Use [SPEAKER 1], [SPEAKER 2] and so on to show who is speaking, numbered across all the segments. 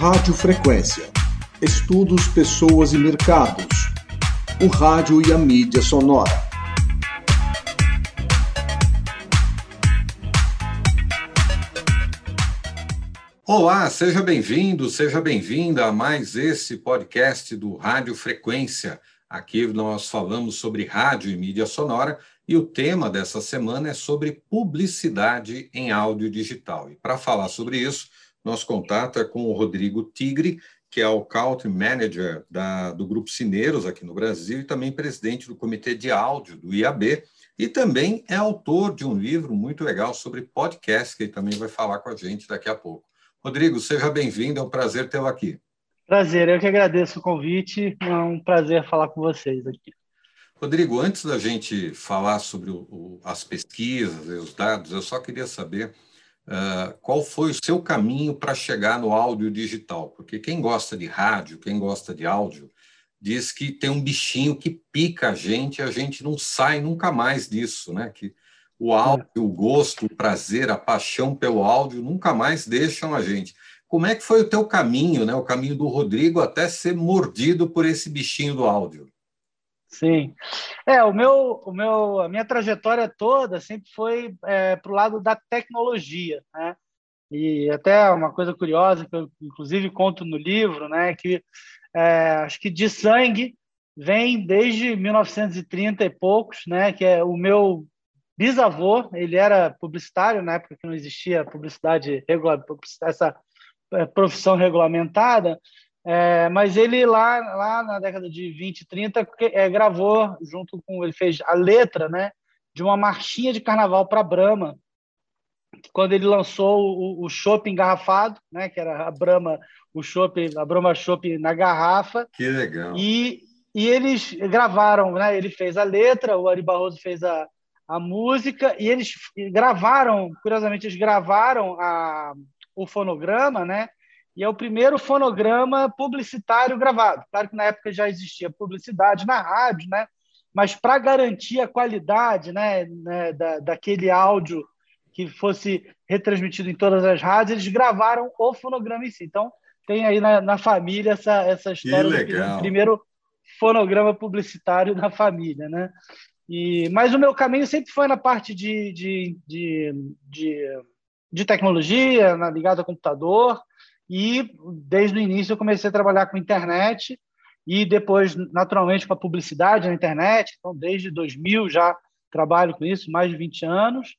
[SPEAKER 1] Rádio Frequência. Estudos, pessoas e mercados. O rádio e a mídia sonora.
[SPEAKER 2] Olá, seja bem-vindo, seja bem-vinda a mais esse podcast do Rádio Frequência. Aqui nós falamos sobre rádio e mídia sonora e o tema dessa semana é sobre publicidade em áudio digital. E para falar sobre isso, nosso contato é com o Rodrigo Tigre, que é o Country Manager da, do Grupo Cineiros aqui no Brasil e também presidente do Comitê de Áudio do IAB, e também é autor de um livro muito legal sobre podcast, que ele também vai falar com a gente daqui a pouco. Rodrigo, seja bem-vindo, é um prazer tê-lo aqui.
[SPEAKER 3] Prazer, eu que agradeço o convite, é um prazer falar com vocês aqui.
[SPEAKER 2] Rodrigo, antes da gente falar sobre o, as pesquisas e os dados, eu só queria saber Uh, qual foi o seu caminho para chegar no áudio digital? Porque quem gosta de rádio, quem gosta de áudio, diz que tem um bichinho que pica a gente e a gente não sai nunca mais disso, né? Que o áudio, o gosto, o prazer, a paixão pelo áudio nunca mais deixam a gente. Como é que foi o teu caminho, né? O caminho do Rodrigo até ser mordido por esse bichinho do áudio?
[SPEAKER 3] Sim. É, o meu, o meu, a minha trajetória toda sempre foi é, para o lado da tecnologia, né? E até uma coisa curiosa que eu, inclusive, conto no livro, né? Que é, acho que de sangue vem desde 1930 e poucos, né? Que é o meu bisavô, ele era publicitário na época que não existia publicidade essa é, profissão regulamentada. É, mas ele lá, lá na década de 20, 30, é, gravou junto com ele fez a letra, né, de uma marchinha de carnaval para Brahma, quando ele lançou o, o chopp engarrafado, né, que era a Brahma, o chopp, a Brahma chopp na garrafa.
[SPEAKER 2] Que legal.
[SPEAKER 3] E, e eles gravaram, né, ele fez a letra, o Ari Barroso fez a, a música e eles gravaram, curiosamente eles gravaram a, o fonograma, né? E é o primeiro fonograma publicitário gravado. Claro que na época já existia publicidade na rádio, né? mas para garantir a qualidade né, né, da, daquele áudio que fosse retransmitido em todas as rádios, eles gravaram o fonograma em si. Então, tem aí na, na família essa, essa história do primeiro fonograma publicitário da família. Né? E, mas o meu caminho sempre foi na parte de, de, de, de, de tecnologia, na, ligado ao computador, e desde o início eu comecei a trabalhar com internet e depois, naturalmente, com a publicidade na internet. Então, desde 2000 já trabalho com isso, mais de 20 anos.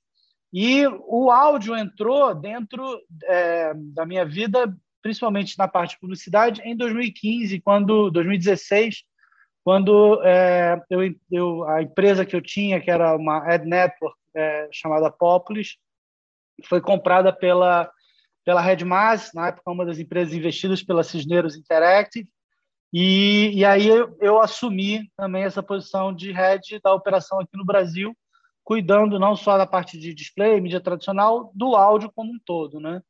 [SPEAKER 3] E o áudio entrou dentro é, da minha vida, principalmente na parte de publicidade, em 2015, quando 2016, quando é, eu, eu, a empresa que eu tinha, que era uma ad network é, chamada Populis, foi comprada pela pela Redmas, na época uma das empresas investidas pela Cisneros Interactive, e, e aí eu, eu, assumi também essa posição de head da operação aqui no Brasil, cuidando não só da parte de display, mídia tradicional, do áudio como um todo, né?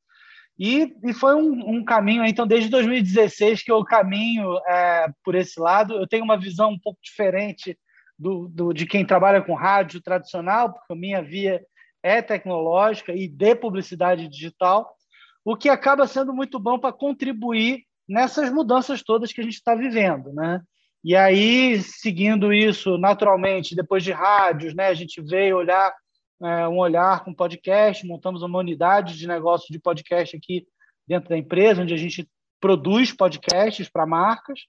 [SPEAKER 3] E, e foi um, um caminho, então, desde 2016 que eu caminho é, por esse lado. Eu tenho uma visão um pouco diferente do, do, de quem trabalha com rádio tradicional, porque a minha via é tecnológica e de publicidade digital o que acaba sendo muito bom para contribuir nessas mudanças todas que a gente está vivendo, né? E aí, seguindo isso naturalmente, depois de rádios, né, a gente veio olhar é, um olhar com podcast, montamos uma unidade de negócio de podcast aqui dentro da empresa, onde a gente produz podcasts para marcas,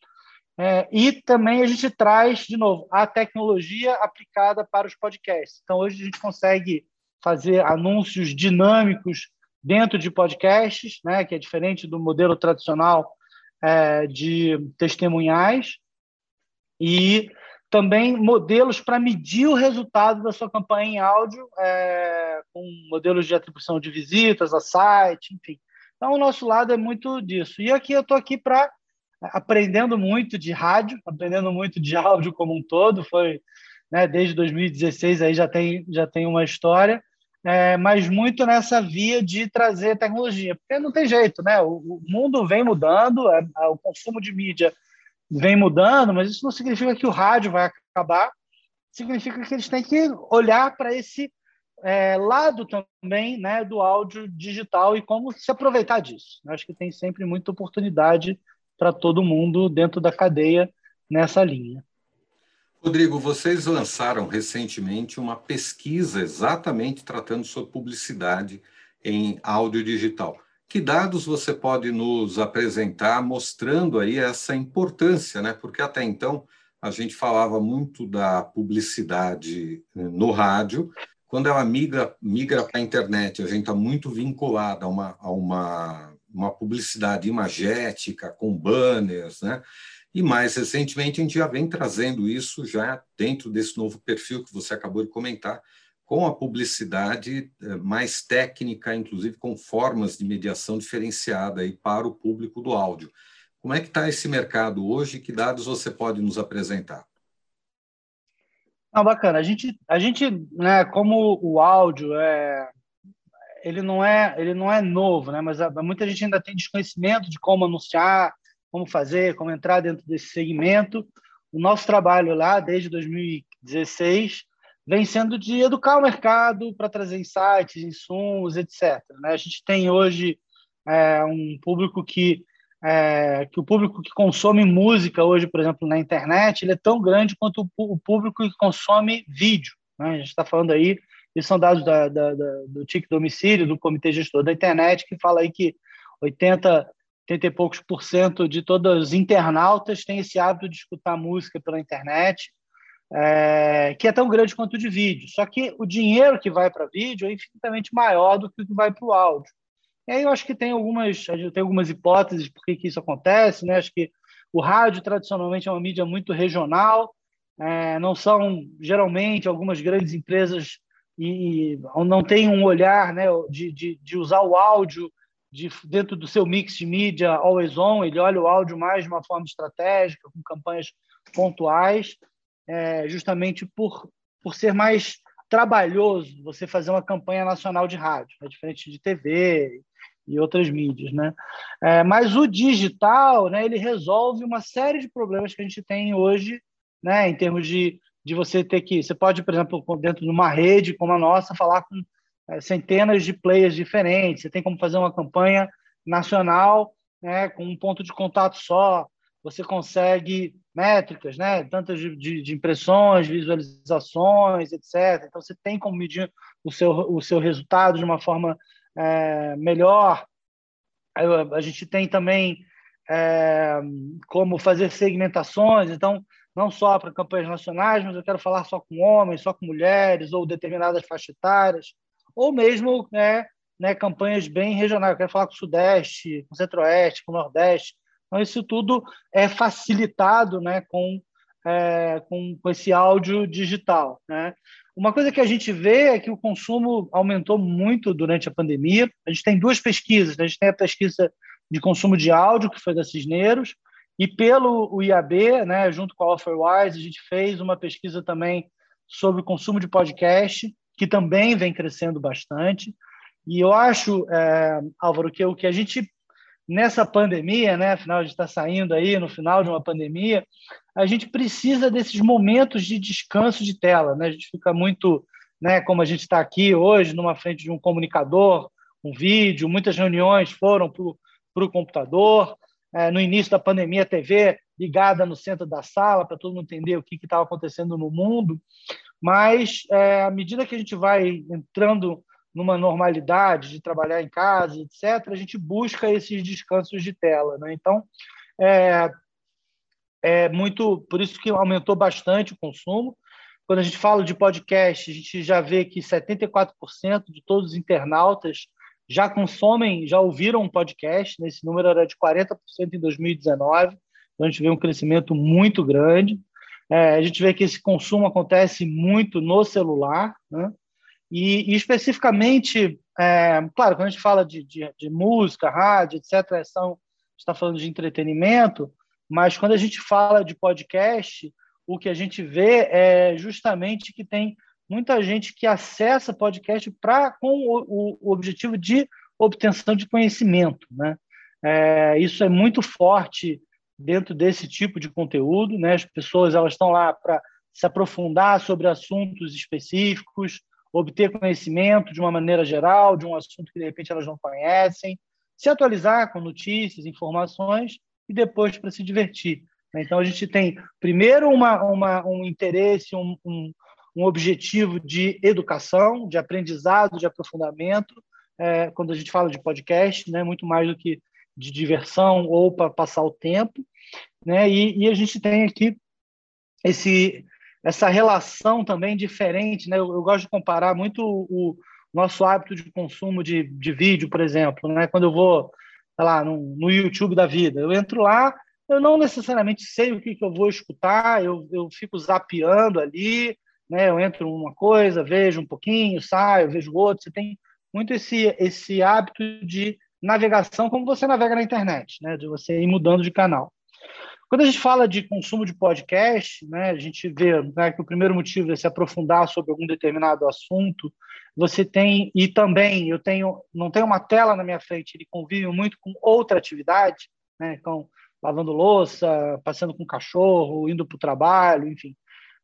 [SPEAKER 3] é, e também a gente traz, de novo, a tecnologia aplicada para os podcasts. Então, hoje a gente consegue fazer anúncios dinâmicos dentro de podcasts, né, que é diferente do modelo tradicional é, de testemunhais, e também modelos para medir o resultado da sua campanha em áudio, é, com modelos de atribuição de visitas a site, enfim. Então, o nosso lado é muito disso. E aqui eu estou aqui para aprendendo muito de rádio, aprendendo muito de áudio como um todo. Foi né, desde 2016 aí já tem já tem uma história é, mas muito nessa via de trazer tecnologia, porque não tem jeito, né? O, o mundo vem mudando, é, o consumo de mídia vem mudando, mas isso não significa que o rádio vai acabar, significa que eles têm que olhar para esse é, lado também né, do áudio digital e como se aproveitar disso. Acho que tem sempre muita oportunidade para todo mundo dentro da cadeia nessa linha.
[SPEAKER 2] Rodrigo, vocês lançaram recentemente uma pesquisa exatamente tratando sobre publicidade em áudio digital. Que dados você pode nos apresentar mostrando aí essa importância, né? Porque até então a gente falava muito da publicidade eh, no rádio. Quando ela migra, migra para a internet, a gente está muito vinculado a uma, a uma, uma publicidade imagética, com banners, né? E mais recentemente a gente já vem trazendo isso já dentro desse novo perfil que você acabou de comentar, com a publicidade eh, mais técnica, inclusive com formas de mediação diferenciada aí para o público do áudio. Como é que está esse mercado hoje? Que dados você pode nos apresentar?
[SPEAKER 3] Não, bacana. A gente, a gente, né, como o áudio é, ele não é, ele não é novo, né? Mas muita gente ainda tem desconhecimento de como anunciar, como fazer, como entrar dentro desse segmento. O nosso trabalho lá, desde 2016, vem sendo de educar o mercado para trazer insights, insumos, etc. Né? A gente tem hoje é, um público que é, que o público que consome música hoje, por exemplo, na internet, ele é tão grande quanto o, público que consome vídeo. Né? A gente está falando aí, isso são dados da, da, da, do TIC Domicílio, do Comitê Gestor da Internet, que fala aí que 80 80 e poucos por cento de todos os internautas têm esse hábito de escutar música pela internet, é, que é tão grande quanto o de vídeo. Só que o dinheiro que vai para vídeo é infinitamente maior do que o que vai para o áudio. E aí eu acho que tem algumas, tem algumas hipóteses por que, que isso acontece. Né? Acho que o rádio, tradicionalmente, é uma mídia muito regional, é, não são, geralmente, algumas grandes empresas e, e não tem um olhar né, de, de, de usar o áudio de, dentro do seu mix de mídia always on, ele olha o áudio mais de uma forma estratégica, com campanhas pontuais, é, justamente por, por ser mais trabalhoso você fazer uma campanha nacional de rádio, é diferente de TV e outras mídias, né? É, mas o digital, né, ele resolve uma série de problemas que a gente tem hoje, né, em termos de, de você ter que, você pode, por exemplo, dentro de uma rede como a nossa, falar com centenas de players diferentes, você tem como fazer uma campanha nacional né, com um ponto de contato só, você consegue métricas, né, tantas de, de, de, impressões, visualizações, etc. Então, você tem como medir o seu, o seu resultado de uma forma é, melhor. A, a gente tem também é, como fazer segmentações, então, não só para campanhas nacionais, mas eu quero falar só com homens, só com mulheres, ou determinadas faixas etárias ou mesmo né, né, campanhas bem regionais. Eu quero falar com o Sudeste, com o Centro-Oeste, com o Nordeste. Então, isso tudo é facilitado né, com, é, com, com, esse áudio digital. Né? Uma coisa que a gente vê é que o consumo aumentou muito durante a pandemia. A gente tem duas pesquisas. Né? A gente tem a pesquisa de consumo de áudio, que foi da Cisneiros, e pelo o IAB, né, junto com a Offerwise, a gente fez uma pesquisa também sobre o consumo de podcast, que também vem crescendo bastante. E eu acho, é, Álvaro, que o que a gente, nessa pandemia, né, afinal, a gente está saindo aí no final de uma pandemia, a gente precisa desses momentos de descanso de tela. Né? A gente fica muito, né, como a gente está aqui hoje, numa frente de um comunicador, um vídeo, muitas reuniões foram para o computador. É, no início da pandemia, a TV ligada no centro da sala para todo mundo entender o que estava acontecendo no mundo. Mas, é, à medida que a gente vai entrando numa normalidade de trabalhar em casa, etc., a gente busca esses descansos de tela. Né? Então, é, é muito por isso que aumentou bastante o consumo. Quando a gente fala de podcast, a gente já vê que 74% de todos os internautas já consomem, já ouviram um podcast. Né? Esse número era de 40% em 2019. Então, a gente vê um crescimento muito grande. É, a gente vê que esse consumo acontece muito no celular, né? e, e, especificamente, é, claro, quando a gente fala de, de, de música, rádio, etc., são, está falando de entretenimento, mas quando a gente fala de podcast, o que a gente vê é justamente que tem muita gente que acessa podcast pra, com o, o objetivo de obtenção de conhecimento. Né? É, isso é muito forte dentro desse tipo de conteúdo, né? As pessoas elas estão lá para se aprofundar sobre assuntos específicos obter conhecimento de uma maneira geral, de um assunto que de repente elas não conhecem, se atualizar com notícias, informações e depois para se divertir. Né? Então a gente tem primeiro uma, uma um interesse, um, um, um, objetivo de educação, de aprendizado, de aprofundamento, é, quando a gente fala de podcast, né? muito mais do que de diversão ou para passar o tempo. Né? E, e, a gente tem aqui esse, essa relação também diferente. Né? Eu, eu gosto de comparar muito o, nosso hábito de consumo de, de vídeo, por exemplo. Né? Quando eu vou lá, no, no YouTube da vida, eu entro lá, eu não necessariamente sei o que, que eu vou escutar, eu, eu fico zapeando ali, né? eu entro uma coisa, vejo um pouquinho, saio, vejo outro. Você tem muito esse, esse hábito de navegação como você navega na internet, né? de você ir mudando de canal. Quando a gente fala de consumo de podcast, né, a gente vê né, que o primeiro motivo é se aprofundar sobre algum determinado assunto. Você tem e também eu tenho não tenho uma tela na minha frente, ele convive muito com outra atividade, né, então lavando louça, passeando com o cachorro, indo para o trabalho, enfim,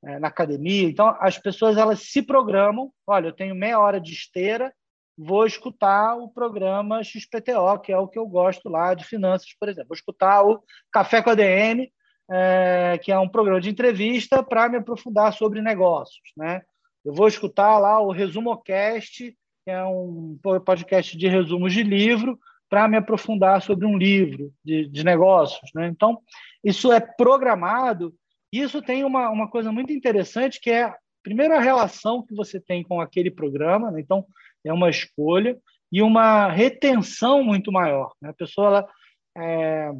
[SPEAKER 3] é, na academia. Então as pessoas elas se programam. Olha, eu tenho meia hora de esteira vou escutar o programa XPTO, que é o que eu gosto lá de finanças, por exemplo. Vou escutar o Café com a DM, é, que é um programa de entrevista para me aprofundar sobre negócios. Né? Eu vou escutar lá o ResumoCast, que é um podcast de resumos de livro, para me aprofundar sobre um livro de, de negócios. Né? Então, isso é programado. Isso tem uma, uma coisa muito interessante, que é, primeiro, a relação que você tem com aquele programa. Né? Então, é uma escolha e uma retenção muito maior. Né? A pessoa ela, é,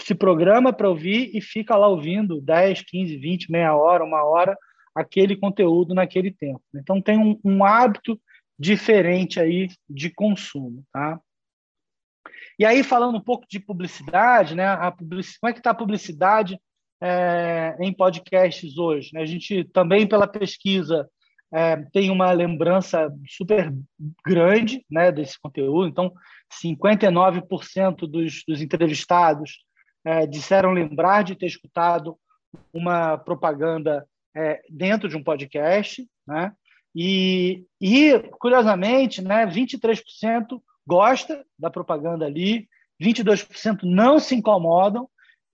[SPEAKER 3] se programa para ouvir e fica lá ouvindo 10, 15, 20, meia hora, uma hora, aquele conteúdo naquele tempo. Então, tem um, um hábito diferente aí de consumo. Tá? E aí, falando um pouco de publicidade, né? A public... como é que está a publicidade é, em podcasts hoje? Né? A gente também, pela pesquisa é, tem uma lembrança super grande né, desse conteúdo. Então, 59% dos, dos entrevistados é, disseram lembrar de ter escutado uma propaganda é, dentro de um podcast. Né? E, e, curiosamente, né, 23% gosta da propaganda ali, 22% não se incomodam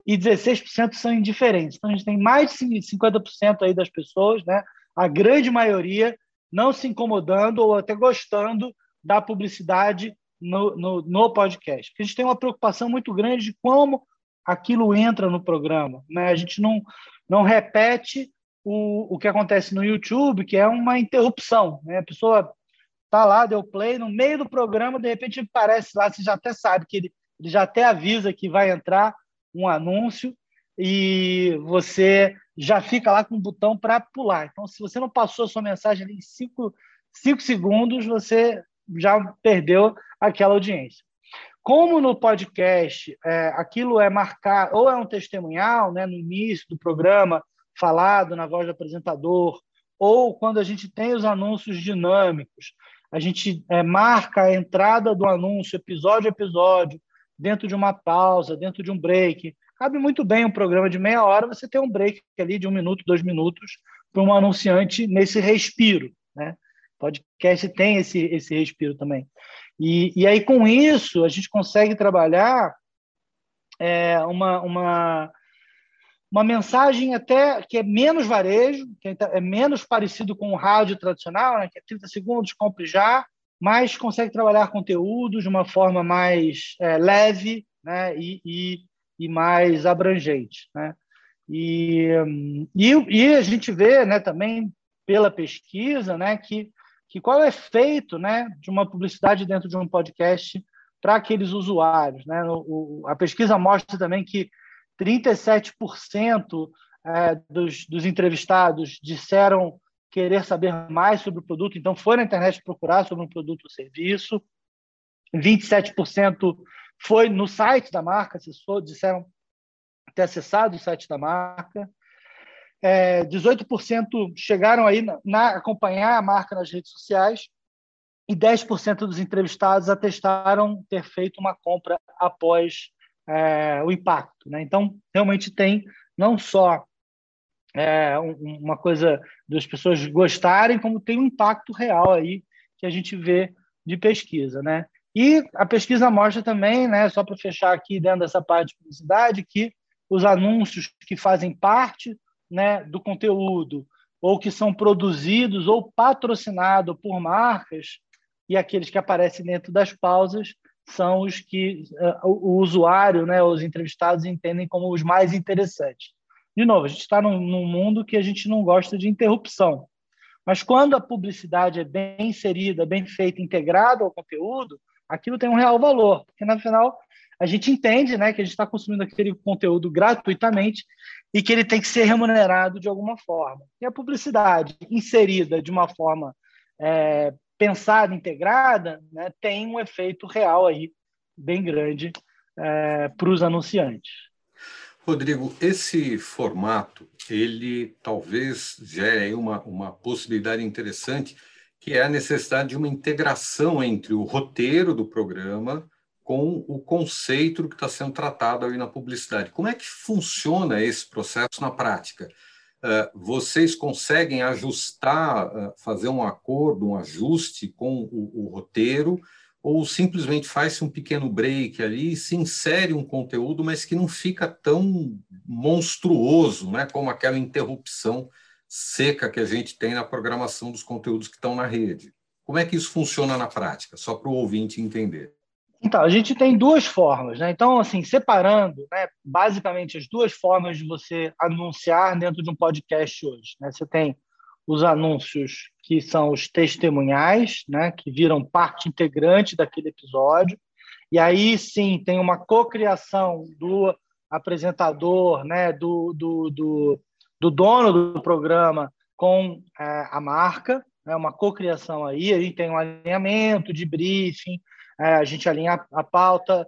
[SPEAKER 3] e 16% são indiferentes. Então, a gente tem mais de 50% aí das pessoas, né, a grande maioria não se incomodando ou até gostando da publicidade no, no, no podcast. Porque a gente tem uma preocupação muito grande de como aquilo entra no programa. Né? A gente não, não repete o, o que acontece no YouTube, que é uma interrupção. Né? A pessoa está lá, deu play, no meio do programa, de repente aparece lá, você já até sabe que ele, ele já até avisa que vai entrar um anúncio e você já fica lá com o botão para pular. Então, se você não passou a sua mensagem ali em cinco, segundos, você já perdeu aquela audiência. Como no podcast é, aquilo é marcado, ou é um testemunhal, né, no início do programa, falado na voz do apresentador, ou quando a gente tem os anúncios dinâmicos, a gente é, marca a entrada do anúncio episódio a episódio, dentro de uma pausa, dentro de um break, cabe muito bem um programa de meia hora, você ter um break ali de um minuto, dois minutos, para um anunciante nesse respiro. Né? Podcast tem esse, esse respiro também. E, e aí, com isso, a gente consegue trabalhar é, uma, uma, uma mensagem até que é menos varejo, que é menos parecido com o rádio tradicional, né, que é 30 segundos, compre já, mas consegue trabalhar conteúdo de uma forma mais é, leve né, e, e e mais abrangente. Né? E, e, e, a gente vê né, também pela pesquisa né, que, que qual é o efeito né, de uma publicidade dentro de um podcast para aqueles usuários. Né? O, a pesquisa mostra também que 37% é, dos, dos entrevistados disseram querer saber mais sobre o produto, então foi na internet procurar sobre um produto ou serviço. 27% foi no site da marca, acessou, disseram ter acessado o site da marca. É, 18% chegaram aí na, na, acompanhar a marca nas redes sociais e 10% dos entrevistados atestaram ter feito uma compra após é, o impacto. Né? Então, realmente tem não só é, uma coisa das pessoas gostarem, como tem um impacto real aí que a gente vê de pesquisa, né? E a pesquisa mostra também, né, só para fechar aqui dentro dessa parte de publicidade, que os anúncios que fazem parte né, do conteúdo ou que são produzidos ou patrocinados por marcas e aqueles que aparecem dentro das pausas são os que uh, o, usuário, né, os entrevistados entendem como os mais interessantes. De novo, a gente está num, num, mundo que a gente não gosta de interrupção, mas quando a publicidade é bem inserida, bem feita, integrada ao conteúdo, aquilo tem um real valor, porque na final a gente entende, né, que a gente está consumindo aquele conteúdo gratuitamente e que ele tem que ser remunerado de alguma forma. E a publicidade inserida de uma forma é, pensada, integrada, né, tem um efeito real aí bem grande é, para os anunciantes.
[SPEAKER 2] Rodrigo, esse formato, ele talvez gere uma, uma possibilidade interessante, que é a necessidade de uma integração entre o roteiro do programa com o conceito que está sendo tratado aí na publicidade. Como é que funciona esse processo na prática? Eh, vocês conseguem ajustar, eh, fazer um acordo, um ajuste com o, o roteiro, ou simplesmente faz-se um pequeno break ali e se insere um conteúdo, mas que não fica tão monstruoso, né, como aquela interrupção seca que a gente tem na programação dos conteúdos que estão na rede. Como é que isso funciona na prática? Só para o ouvinte entender.
[SPEAKER 3] Então, a gente tem duas formas, né? Então, assim, separando, né, basicamente as duas formas de você anunciar dentro de um podcast hoje, né? Você tem os anúncios que são os testemunhais, né, que viram parte integrante daquele episódio. E aí sim tem uma cocriação do apresentador, né, do, do, do, do dono do programa com é, a marca, né, uma cocriação aí. Aí tem um alinhamento de briefing, é, a gente alinha a, pauta.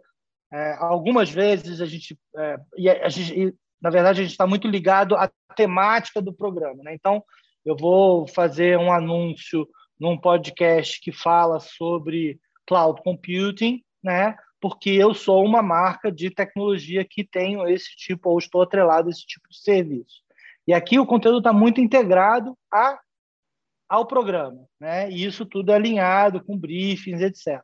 [SPEAKER 3] É, algumas vezes a gente, é, e a gente e, na verdade, a gente está muito ligado à temática do programa. Né? Então, eu vou fazer um anúncio num podcast que fala sobre cloud computing, né? porque eu sou uma marca de tecnologia que tenho esse tipo, ou estou atrelado a esse tipo de serviço. E aqui o conteúdo está muito integrado a, ao programa, né? e isso tudo é alinhado com briefings, etc.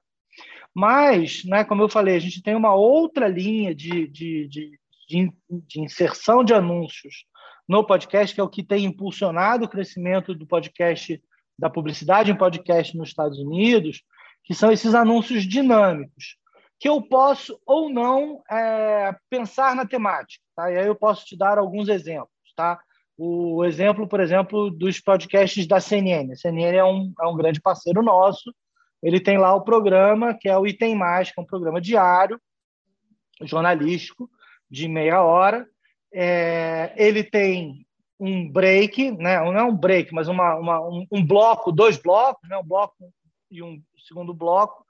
[SPEAKER 3] Mas, né, como eu falei, a gente tem uma outra linha de, de, de, de, de inserção de anúncios no podcast, que é o que tem impulsionado o crescimento do podcast, da publicidade em podcast nos Estados Unidos, que são esses anúncios dinâmicos, que eu posso ou não é, pensar na temática. Tá? E aí eu posso te dar alguns exemplos. Tá? O exemplo, por exemplo, dos podcasts da CNN. A CNN é um, é um grande parceiro nosso, ele tem lá o programa que é o Item Mais, que é um programa diário, jornalístico, de meia hora. É, ele tem um break, né? não é um break, mas uma, uma um, um, bloco, dois blocos, né? um bloco e um segundo bloco.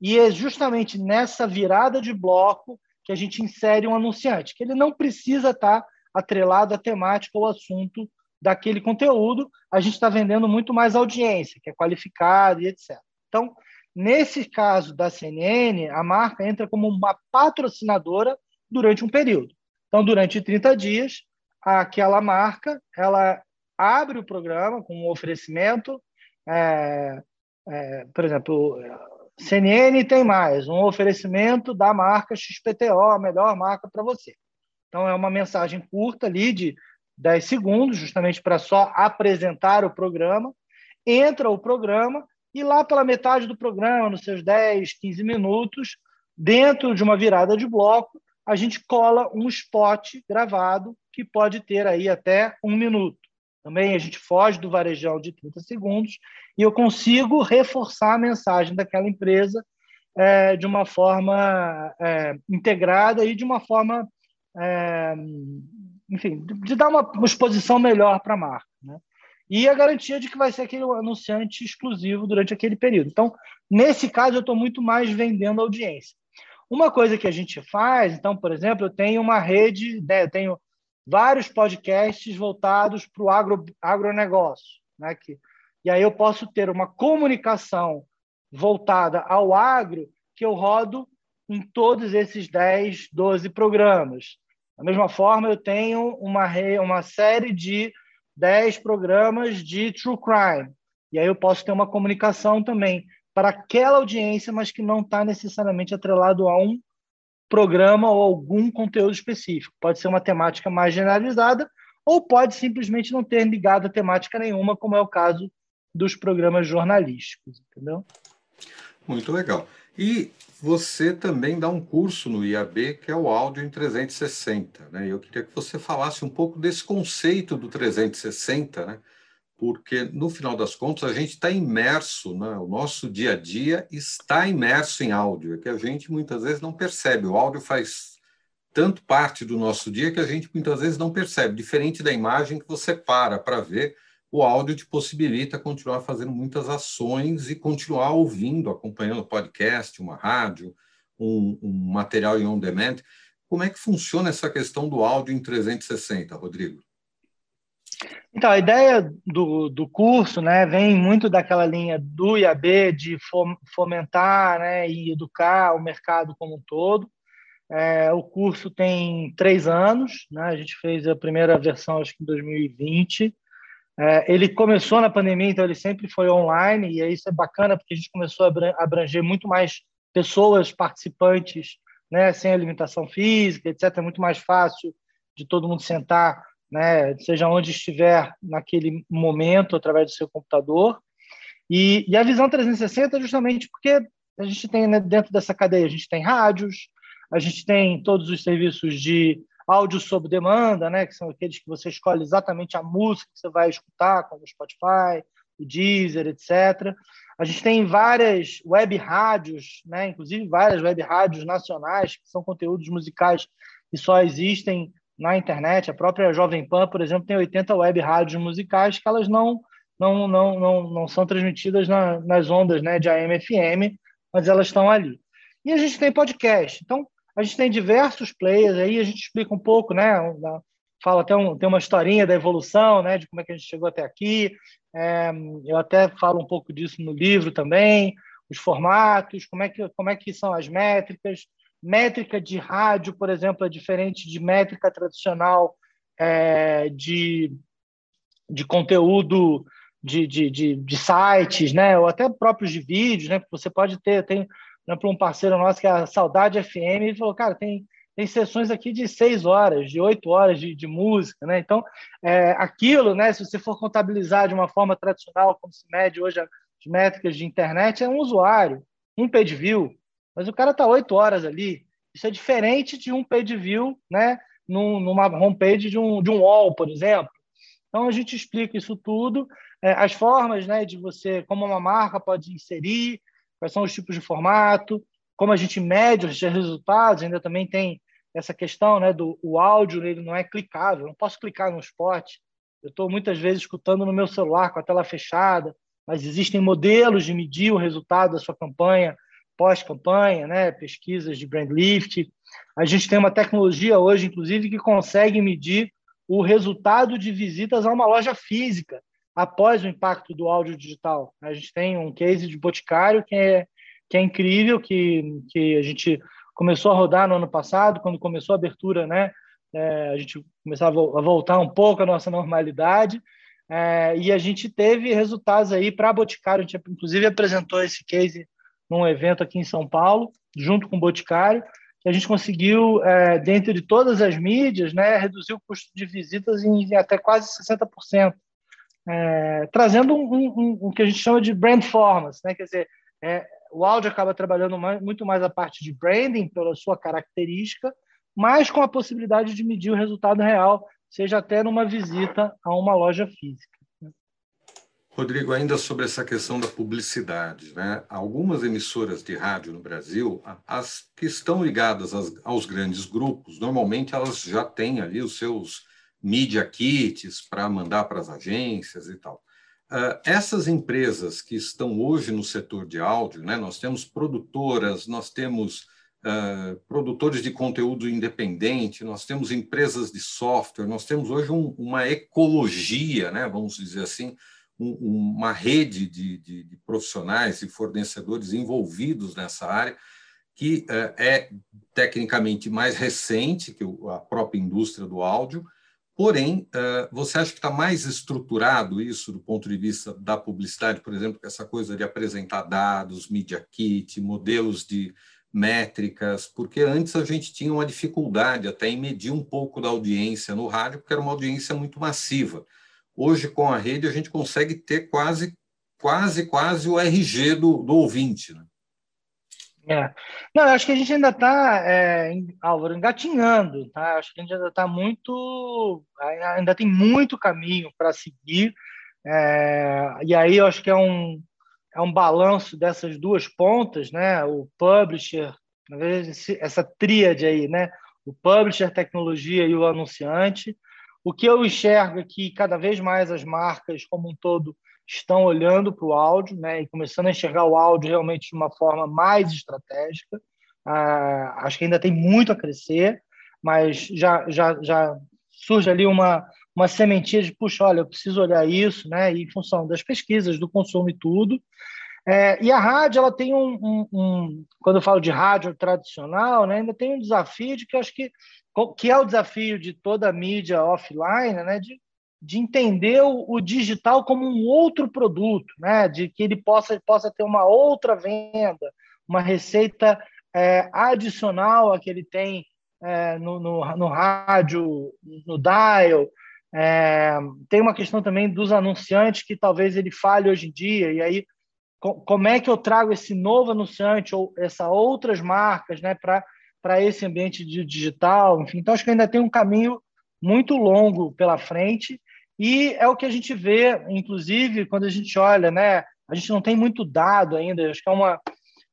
[SPEAKER 3] E é justamente nessa virada de bloco que a gente insere um anunciante, que ele não precisa estar atrelado à temática ou assunto daquele conteúdo, a gente está vendendo muito mais audiência, que é qualificada e etc. Então, nesse caso da CNN, a marca entra como uma patrocinadora durante um período. Então, durante 30 dias, aquela marca ela abre o programa com um oferecimento, é, é, por exemplo, CNN tem mais, um oferecimento da marca XPTO, a melhor marca para você. Então, é uma mensagem curta ali de 10 segundos, justamente para só apresentar o programa. Entra o programa e lá pela metade do programa, nos seus 10, 15 minutos, dentro de uma virada de bloco, a gente cola um spot gravado que pode ter aí até um minuto. Também a gente foge do varejão de 30 segundos e eu consigo reforçar a mensagem daquela empresa é, de uma forma é, integrada e de uma forma, é, enfim, de dar uma, exposição melhor para a marca. Né? e a garantia de que vai ser aquele anunciante exclusivo durante aquele período. Então, nesse caso, eu estou muito mais vendendo audiência. Uma coisa que a gente faz, então, por exemplo, eu tenho uma rede, né, eu tenho vários podcasts voltados para o agro, agronegócio, né, que, e aí eu posso ter uma comunicação voltada ao agro que eu rodo em todos esses 10, 12 programas. Da mesma forma, eu tenho uma, uma série de 10 programas de true crime. E aí eu posso ter uma comunicação também para aquela audiência, mas que não está necessariamente atrelado a um programa ou algum conteúdo específico. Pode ser uma temática mais generalizada ou pode simplesmente não ter ligado a temática nenhuma, como é o caso dos programas jornalísticos, entendeu?
[SPEAKER 2] Muito legal. E você também dá um curso no IAB que é o áudio em 360, né? Eu queria que você falasse um pouco desse conceito do 360, né? Porque no final das contas a gente está imerso, né? o nosso dia a dia está imerso em áudio, é que a gente muitas vezes não percebe. O áudio faz tanto parte do nosso dia que a gente muitas vezes não percebe, diferente da imagem que você para para ver o áudio te possibilita continuar fazendo muitas ações e continuar ouvindo, acompanhando podcast, uma rádio, um, um material em on-demand. Como é que funciona essa questão do áudio em 360, Rodrigo?
[SPEAKER 3] Então, a ideia do, do curso né, vem muito daquela linha do IAB de fomentar né, e educar o mercado como um todo. É, o curso tem três anos, né, a gente fez a primeira versão acho que em 2020, é, ele começou na pandemia, então ele sempre foi online, e isso é bacana porque a gente começou a abranger muito mais pessoas participantes, né, sem alimentação física, etc. É muito mais fácil de todo mundo sentar, né, seja onde estiver naquele momento, através do seu computador. E, e a visão 360 é justamente porque a gente tem né, dentro dessa cadeia, a gente tem rádios, a gente tem todos os serviços de áudio sob demanda, né, que são aqueles que você escolhe exatamente a música que você vai escutar, como o Spotify, o Deezer, etc. A gente tem várias web rádios, né, inclusive várias web rádios nacionais, que são conteúdos musicais que só existem na internet. A própria Jovem Pan, por exemplo, tem 80 web rádios musicais que elas não não, não, não, não são transmitidas na, nas ondas né, de AM FM, mas elas estão ali. E a gente tem podcast. Então, a gente tem diversos players aí, a gente explica um pouco, né? Fala até um, tem uma historinha da evolução, né? De como é que a gente chegou até aqui. É, eu até falo um pouco disso no livro também, os formatos, como é que, como é que são as métricas. Métrica de rádio, por exemplo, é diferente de métrica tradicional é, de, de conteúdo de, de, de, de, sites, né? Ou até próprios de vídeos, né? Você pode ter, tem para um parceiro nosso que é a Saudade FM, ele falou, cara, tem, tem sessões aqui de seis horas, de oito horas de, de, música, né? Então, é, aquilo, né? Se você for contabilizar de uma forma tradicional, como se mede hoje as métricas de internet, é um usuário, um page view, mas o cara está oito horas ali. Isso é diferente de um page view, né? Num, numa homepage de um, de um wall, por exemplo. Então, a gente explica isso tudo, é, as formas né, de você, como uma marca pode inserir, quais são os tipos de formato, como a gente mede os resultados, ainda também tem essa questão né, do o áudio, ele não é clicável, eu não posso clicar no spot. Eu estou muitas vezes escutando no meu celular com a tela fechada, mas existem modelos de medir o resultado da sua campanha, pós-campanha, né, pesquisas de brand lift. A gente tem uma tecnologia hoje, inclusive, que consegue medir o resultado de visitas a uma loja física após o impacto do áudio digital. A gente tem um case de Boticário que é, que é incrível, que, que a gente começou a rodar no ano passado, quando começou a abertura, né? É, a gente começava a voltar um pouco à nossa normalidade, é, e a gente teve resultados aí para Boticário. A gente, inclusive, apresentou esse case num evento aqui em São Paulo, junto com o Boticário, que a gente conseguiu, é, dentro de todas as mídias, né, reduzir o custo de visitas em, em até quase 60% é, trazendo um, um, um, que a gente chama de brand formas, né? Quer dizer, é, o áudio acaba trabalhando mais, muito mais a parte de branding pela sua característica, mas com a possibilidade de medir o resultado real, seja até numa visita a uma loja física. Né?
[SPEAKER 2] Rodrigo, ainda sobre essa questão da publicidade, né? Algumas emissoras de rádio no Brasil, as que estão ligadas aos grandes grupos, normalmente elas já têm ali os seus media kits para mandar para as agências e tal. Uh, essas empresas que estão hoje no setor de áudio, né, nós temos produtoras, nós temos uh, produtores de conteúdo independente, nós temos empresas de software, nós temos hoje um, uma ecologia, né, vamos dizer assim, um, uma rede de, de, de profissionais e fornecedores envolvidos nessa área que é tecnicamente mais recente que a própria indústria do áudio, Porém, você acha que está mais estruturado isso do ponto de vista da publicidade, por exemplo, essa coisa de apresentar dados, media kit, modelos de métricas, porque antes a gente tinha uma dificuldade até em medir um pouco da audiência no rádio, porque era uma audiência muito massiva. Hoje, com a rede, a gente consegue ter quase, quase, quase o RG do, do ouvinte. Né?
[SPEAKER 3] É. Não, acho que a gente ainda está, é, Álvaro, engatinhando, tá? Acho que a gente ainda está muito, ainda tem muito caminho para seguir. É, e aí eu acho que é um, é um balanço dessas duas pontas, né? O publisher, essa tríade aí, né? O publisher, tecnologia e o anunciante. O que eu enxergo é que cada vez mais as marcas como um todo estão olhando para o áudio, né? E começando a enxergar o áudio realmente de uma forma mais estratégica. Ah, acho que ainda tem muito a crescer, mas já já já surge ali uma uma sementinha de, puxa, olha, eu preciso olhar isso, né? E em função das pesquisas, do consumo e tudo. É, e a rádio, ela tem um, um, um, Quando eu falo de rádio tradicional, né, ainda tem um desafio de que eu acho que, que é o desafio de toda a mídia offline, né, de, de entender o, digital como um outro produto, né, de que ele possa, possa ter uma outra venda, uma receita é, adicional a que ele tem é, no, no, no rádio, no dial, é, tem uma questão também dos anunciantes que talvez ele falhe hoje em dia, e aí como é que eu trago esse novo anunciante ou essas outras marcas né, para esse ambiente de digital? Enfim, então acho que ainda tem um caminho muito longo pela frente e é o que a gente vê, inclusive, quando a gente olha, né? A gente não tem muito dado ainda, acho que é uma,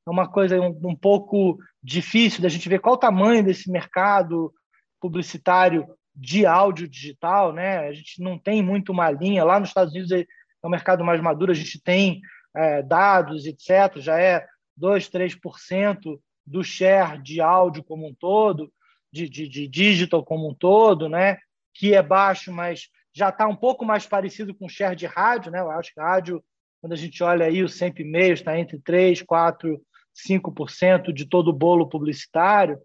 [SPEAKER 3] é uma coisa um, um pouco difícil da gente ver qual o tamanho desse mercado publicitário de áudio digital, né? A gente não tem muito uma linha. Lá nos Estados Unidos é um mercado mais maduro, a gente tem é, dados, etc. Já é 2, 3% do share de áudio como um todo, de, de, de digital como um todo, né? Que é baixo, mas já está um pouco mais parecido com share de rádio, né? Eu acho que rádio, quando a gente olha aí, o sempre meio está entre 3, 4, 5% de todo o bolo publicitário.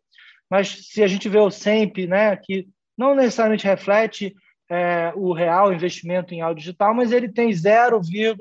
[SPEAKER 3] Mas se a gente vê o SEMP, né, que não necessariamente reflete é, o real investimento em áudio digital, mas ele tem 0,2%,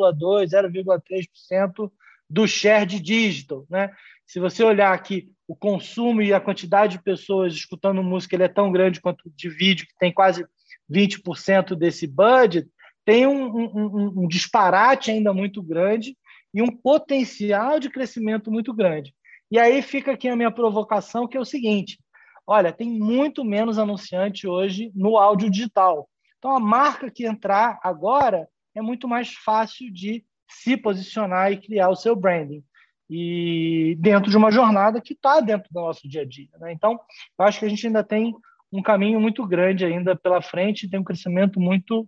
[SPEAKER 3] 0,3% do share de digital. Né? Se você olhar aqui, o consumo e a quantidade de pessoas escutando música ele é tão grande quanto de vídeo, que tem quase 20% desse budget, tem um, um, um disparate ainda muito grande e um potencial de crescimento muito grande. E aí fica aqui a minha provocação, que é o seguinte: Olha, tem muito menos anunciante hoje no áudio digital. Então, a marca que entrar agora é muito mais fácil de se posicionar e criar o seu branding. E dentro de uma jornada que está dentro do nosso dia a dia. Né? Então, eu acho que a gente ainda tem um caminho muito grande ainda pela frente, tem um crescimento muito,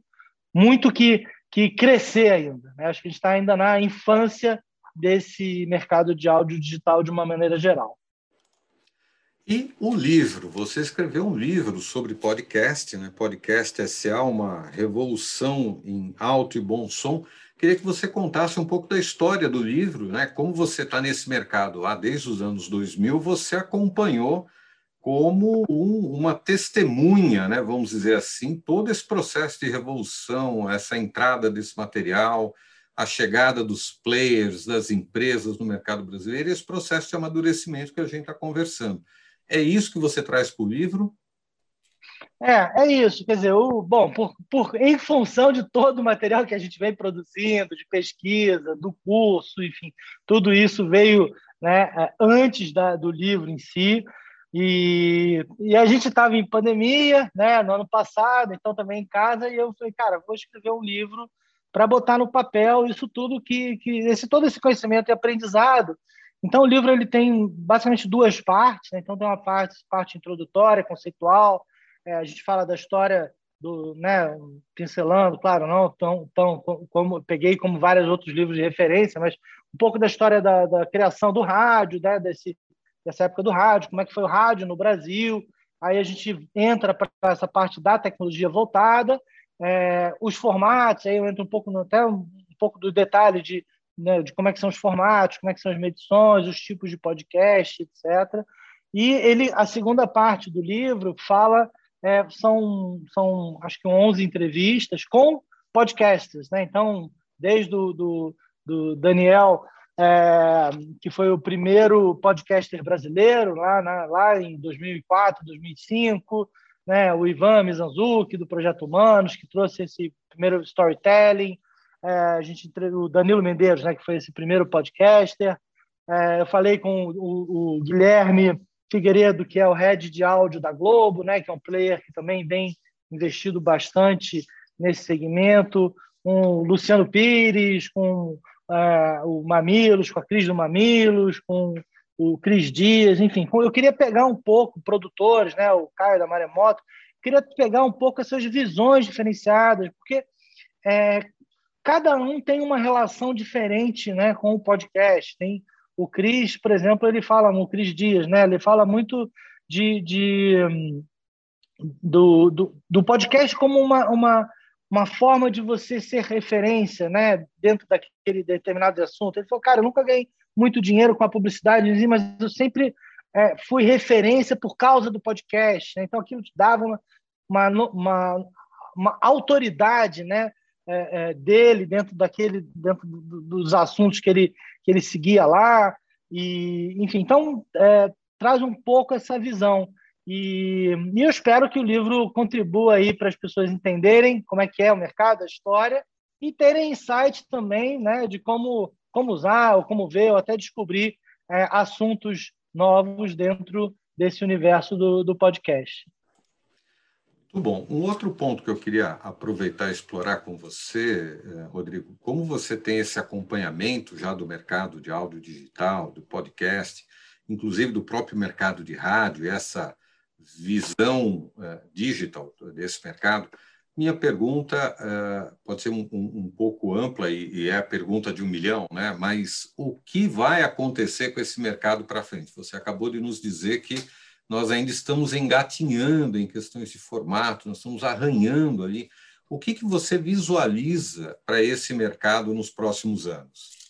[SPEAKER 3] muito que, que crescer ainda. Né? Acho que a gente está ainda na infância desse mercado de áudio digital de uma maneira geral.
[SPEAKER 2] E o livro, você escreveu um livro sobre podcast, né? Podcast SA, uma revolução em alto e bom som. Queria que você contasse um pouco da história do livro, né? Como você está nesse mercado lá desde os anos 2000, você acompanhou como um, uma testemunha, né? Vamos dizer assim, todo esse processo de revolução, essa entrada desse material, a chegada dos players, das empresas no mercado brasileiro, esse processo de amadurecimento que a gente está conversando. É isso que você traz para o livro?
[SPEAKER 3] É, é isso. Quer dizer, o, bom, por, por, em função de todo o material que a gente vem produzindo, de pesquisa, do curso, enfim, tudo isso veio né, é, antes da, do livro em si. E, e a gente estava em pandemia, né, no ano passado, então também em casa, e eu falei, cara, vou escrever um livro para botar no papel isso tudo que, que esse todo esse conhecimento e aprendizado então, o livro ele tem basicamente duas partes. Né? Então, tem uma parte, parte introdutória, conceitual. É, a gente fala da história do, né, pincelando, claro, não tão, tão como peguei como vários outros livros de referência, mas um pouco da história da, da criação do rádio, né, desse, dessa época do rádio, como é que foi o rádio no Brasil. Aí a gente entra para essa parte da tecnologia voltada, é, os formatos, aí eu entro um pouco no, até um pouco do detalhe de né, de como é que são os formatos, como é que são as medições, os tipos de podcast, etc. E ele, a segunda parte do livro fala é, são, são acho que 11 entrevistas com podcasters, né? Então, desde do, do, do Daniel, é, que foi o primeiro podcaster brasileiro lá, na, lá em 2004, 2005, né? O Ivan Mizanzuki, do Projeto Humanos, que trouxe esse primeiro storytelling, é, a gente o Danilo Medeiros, né, que foi esse primeiro podcaster. É, eu falei com o, o, Guilherme Figueiredo, que é o head de áudio da Globo, né, que é um player que também vem investido bastante nesse segmento. Com o Luciano Pires, com é, o Mamilos, com a Cris do Mamilos, com o Cris Dias, enfim. Eu queria pegar um pouco, produtores, né, o Caio da Maremoto, queria pegar um pouco essas visões diferenciadas, porque é, cada um tem uma relação diferente né, com o podcast. Tem o Cris, por exemplo, ele fala, o Cris Dias, né, ele fala muito de, de do, do, do, podcast como uma, uma, uma forma de você ser referência né, dentro daquele determinado assunto. Ele falou, cara, eu nunca ganhei muito dinheiro com a publicidade, mas eu sempre é, fui referência por causa do podcast. Né? Então, aquilo te dava uma, uma, uma, uma autoridade né, é, é, dele dentro daquele dentro do, dos assuntos que ele que ele seguia lá e enfim então é, traz um pouco essa visão e, e, eu espero que o livro contribua aí para as pessoas entenderem como é que é o mercado a história e terem insight também né de como como usar ou como ver ou até descobrir é, assuntos novos dentro desse universo do, do podcast
[SPEAKER 2] muito bom. Um outro ponto que eu queria aproveitar e explorar com você, eh, Rodrigo, como você tem esse acompanhamento já do mercado de áudio digital, do podcast, inclusive do próprio mercado de rádio, essa visão uh, digital desse mercado, minha pergunta uh, pode ser um, pouco ampla e, é a pergunta de um milhão, né? mas o que vai acontecer com esse mercado para frente? Você acabou de nos dizer que nós ainda estamos engatinhando em questões de formato, nós estamos arranhando ali. O que você visualiza para esse mercado nos próximos anos?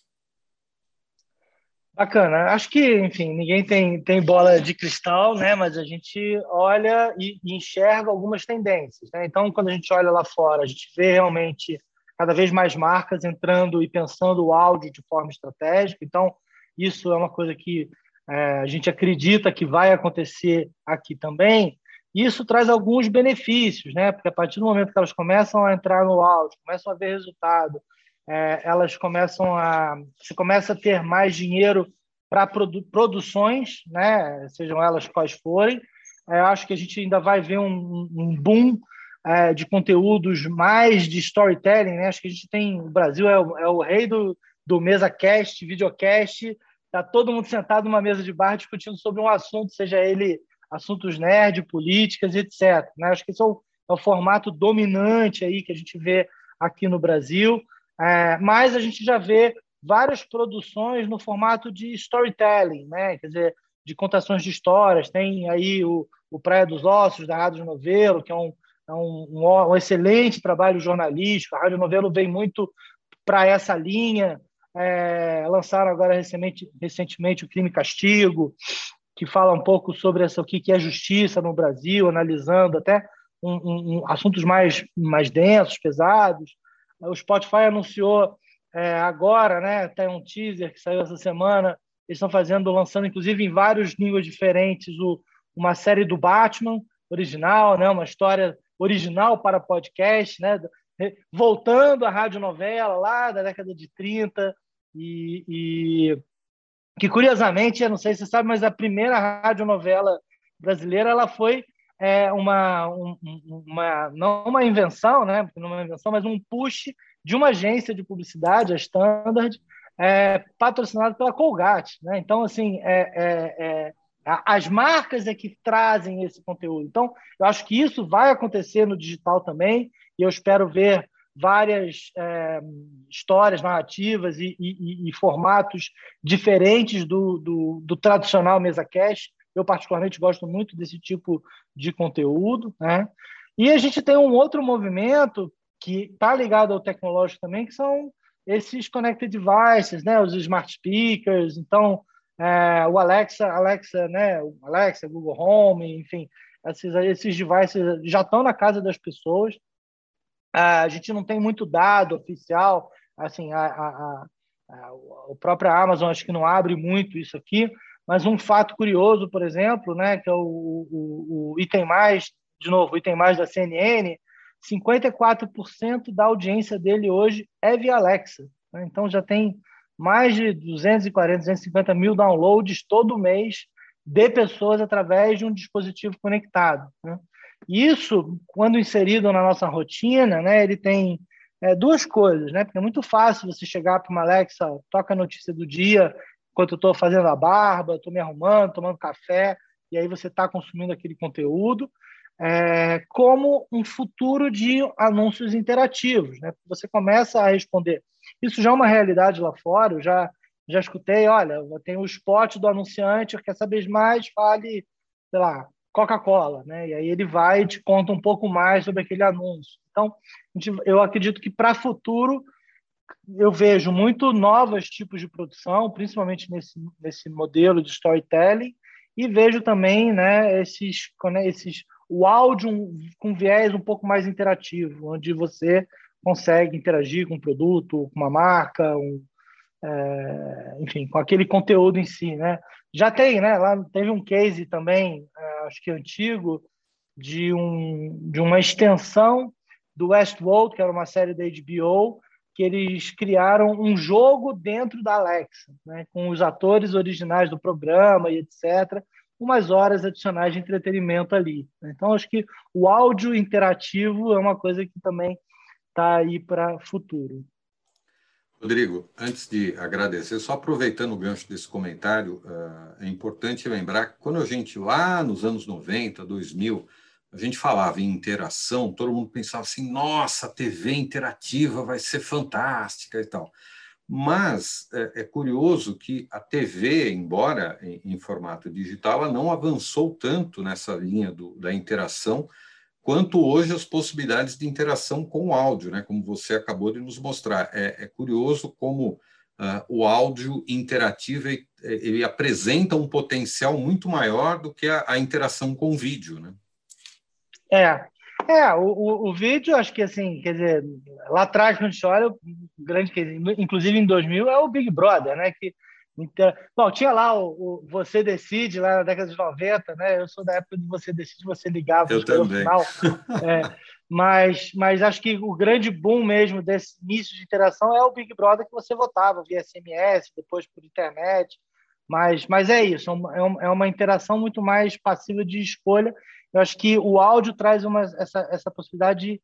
[SPEAKER 3] Bacana. Acho que, enfim, ninguém tem, tem bola de cristal, né? Mas a gente olha e, e enxerga algumas tendências. Né? Então, quando a gente olha lá fora, a gente vê realmente cada vez mais marcas entrando e pensando o áudio de forma estratégica. Então, isso é uma coisa que é, a gente acredita que vai acontecer aqui também, isso traz alguns benefícios, né? Porque a partir do momento que elas começam a entrar no áudio, começam a ver resultado, é, elas começam a se começa a ter mais dinheiro para produ produções, né? Sejam elas quais forem. É, acho que a gente ainda vai ver um, um boom é, de conteúdos mais de storytelling, né? Acho que a gente tem o Brasil é o, é o rei do, do mesa cast, videocast Está todo mundo sentado numa mesa de bar discutindo sobre um assunto, seja ele assuntos nerd, políticas, etc. Né? Acho que esse é o, é o, formato dominante aí que a gente vê aqui no Brasil. É, mas a gente já vê várias produções no formato de storytelling, né? quer dizer, de contações de histórias. Tem aí o, o Praia dos Ossos, da Rádio Novelo, que é um, é um, um, um excelente trabalho jornalístico. A Rádio Novelo vem muito para essa linha é, lançaram agora recentemente, recentemente o Crime e Castigo, que fala um pouco sobre essa, o que é justiça no Brasil, analisando até um, um, assuntos mais, mais densos, pesados. O Spotify anunciou é, agora, né, tem um teaser que saiu essa semana, eles estão fazendo, lançando inclusive em vários níveis diferentes, o, uma série do Batman original, né, uma história original para podcast, né, voltando à radionovela lá da década de 30, e, e que curiosamente, eu não sei se você sabe, mas a primeira radionovela brasileira ela foi é, uma, um, uma não uma invenção, né? Não uma invenção, mas um push de uma agência de publicidade, a Standard, é, patrocinado pela Colgate, né? Então, assim, é, é, é as marcas é que trazem esse conteúdo. Então, eu acho que isso vai acontecer no digital também, e eu espero ver várias é, histórias narrativas e, e, e, formatos diferentes do, do, do tradicional mesa cash. Eu, particularmente, gosto muito desse tipo de conteúdo. Né? E a gente tem um outro movimento que está ligado ao tecnológico também, que são esses connected devices, né, os smart speakers, então é, o Alexa, Alexa, né, o Alexa, Google Home, enfim, esses, esses devices já estão na casa das pessoas. A gente não tem muito dado oficial, assim, a, a, a, a própria Amazon acho que não abre muito isso aqui, mas um fato curioso, por exemplo, né, que é o, o, o item mais, de novo, o item mais da CNN, 54% da audiência dele hoje é via Alexa. Né? Então já tem mais de 240, 250 mil downloads todo mês de pessoas através de um dispositivo conectado. Né? Isso, quando inserido na nossa rotina, né, ele tem é, duas coisas, né? Porque é muito fácil você chegar para uma Alexa, toca a notícia do dia, enquanto eu estou fazendo a barba, estou me arrumando, tomando café, e aí você está consumindo aquele conteúdo, é, como um futuro de anúncios interativos. Né? Você começa a responder. Isso já é uma realidade lá fora, eu já, já escutei, olha, tem o spot do anunciante, quer saber mais, fale, sei lá, Coca-Cola, né? E aí ele vai e te conta um pouco mais sobre aquele anúncio. Então, eu acredito que para futuro eu vejo muito novos tipos de produção, principalmente nesse, nesse modelo de storytelling, e vejo também né, esses, né, esses o áudio com viés um pouco mais interativo, onde você consegue interagir com um produto, com uma marca, um, é, enfim, com aquele conteúdo em si, né? Já tem, né? Lá teve um case também, é, acho que antigo, de, um, de uma extensão do Westworld, que era uma série da HBO, que eles criaram um jogo dentro da Alexa, né? com os atores originais do programa e etc umas horas adicionais de entretenimento ali. Então, acho que o áudio interativo é uma coisa que também está aí para futuro.
[SPEAKER 2] Rodrigo, antes de agradecer, só aproveitando o gancho desse comentário, uh, é importante lembrar que quando a gente, lá nos anos 90, 2000, a gente falava em interação, todo mundo pensava assim, nossa, TV interativa vai ser fantástica e tal. Mas é, é, curioso que a TV, embora em, em, formato digital, ela não avançou tanto nessa linha do, da interação quanto hoje as possibilidades de interação com o áudio, né? como você acabou de nos mostrar. É, é curioso como uh, o áudio interativo ele, apresenta um potencial muito maior do que a, a interação com o vídeo. Né?
[SPEAKER 3] É, é, o, o, o, vídeo, acho que assim, quer dizer, lá atrás, quando a gente olha, grande, inclusive em 2000, é o Big Brother, né? Que, bom, tinha lá o, o, Você Decide, lá na década de 90, né? Eu sou da época de Você Decide, você ligava
[SPEAKER 2] Eu também. final.
[SPEAKER 3] É, mas, mas acho que o grande boom mesmo desse início de interação é o Big Brother que você votava via SMS, depois por internet. Mas, mas é isso, é uma, é uma interação muito mais passiva de escolha eu acho que o áudio traz uma, essa, essa possibilidade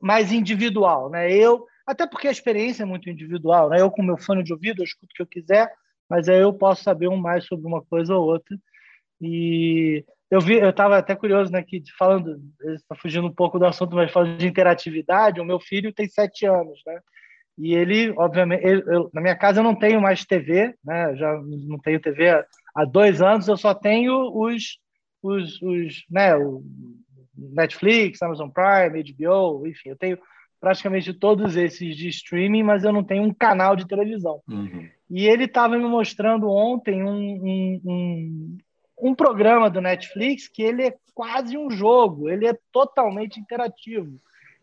[SPEAKER 3] mais individual, né? Eu, até porque a experiência é muito individual, né? Eu com meu fone de ouvido, eu escuto o que eu quiser, mas aí eu posso saber um mais sobre uma coisa ou outra. E eu vi, eu estava até curioso, né, que falando, está fugindo um pouco do assunto, mas falando de interatividade, o meu filho tem sete anos, né? E ele, obviamente, ele, eu, na minha casa eu não tenho mais TV, né? Já não tenho TV há, há dois anos, eu só tenho os os, os né, o Netflix, Amazon Prime, HBO, enfim, eu tenho praticamente todos esses de streaming, mas eu não tenho um canal de televisão. Uhum. E ele estava me mostrando ontem um, um, um, um, programa do Netflix que ele é quase um jogo, ele é totalmente interativo.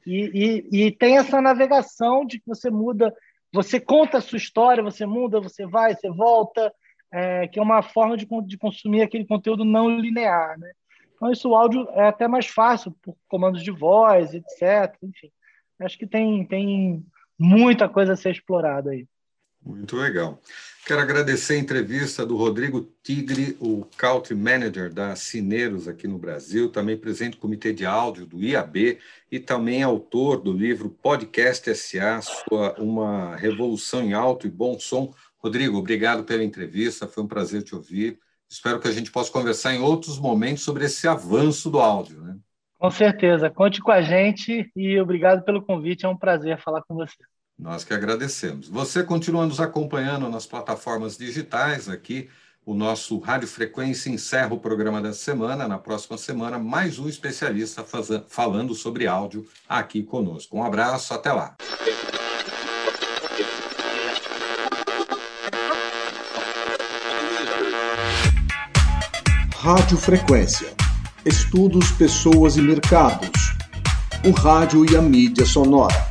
[SPEAKER 3] E, e, e tem essa navegação de que você muda, você conta a sua história, você muda, você vai, você volta, é, que é uma forma de, de consumir aquele conteúdo não linear. Né? Então, isso o áudio é até mais fácil, por comandos de voz, etc. Enfim, acho que tem, tem muita coisa a ser explorada aí.
[SPEAKER 2] Muito legal. Quero agradecer a entrevista do Rodrigo Tigre, o Country Manager da Cineiros aqui no Brasil, também presidente do Comitê de Áudio do IAB e também autor do livro Podcast SA, sua, uma revolução em alto e bom som, Rodrigo, obrigado pela entrevista, foi um prazer te ouvir. Espero que a gente possa conversar em outros momentos sobre esse avanço do áudio. Né?
[SPEAKER 3] Com certeza, conte com a gente e obrigado pelo convite, é um prazer falar com você.
[SPEAKER 2] Nós que agradecemos. Você continua nos acompanhando nas plataformas digitais aqui. O nosso Rádio Frequência encerra o programa da semana. Na próxima semana, mais um especialista falando sobre áudio aqui conosco. Um abraço, até lá.
[SPEAKER 1] Radiofrequência. Estudos, pessoas e mercados. O rádio e a mídia sonora.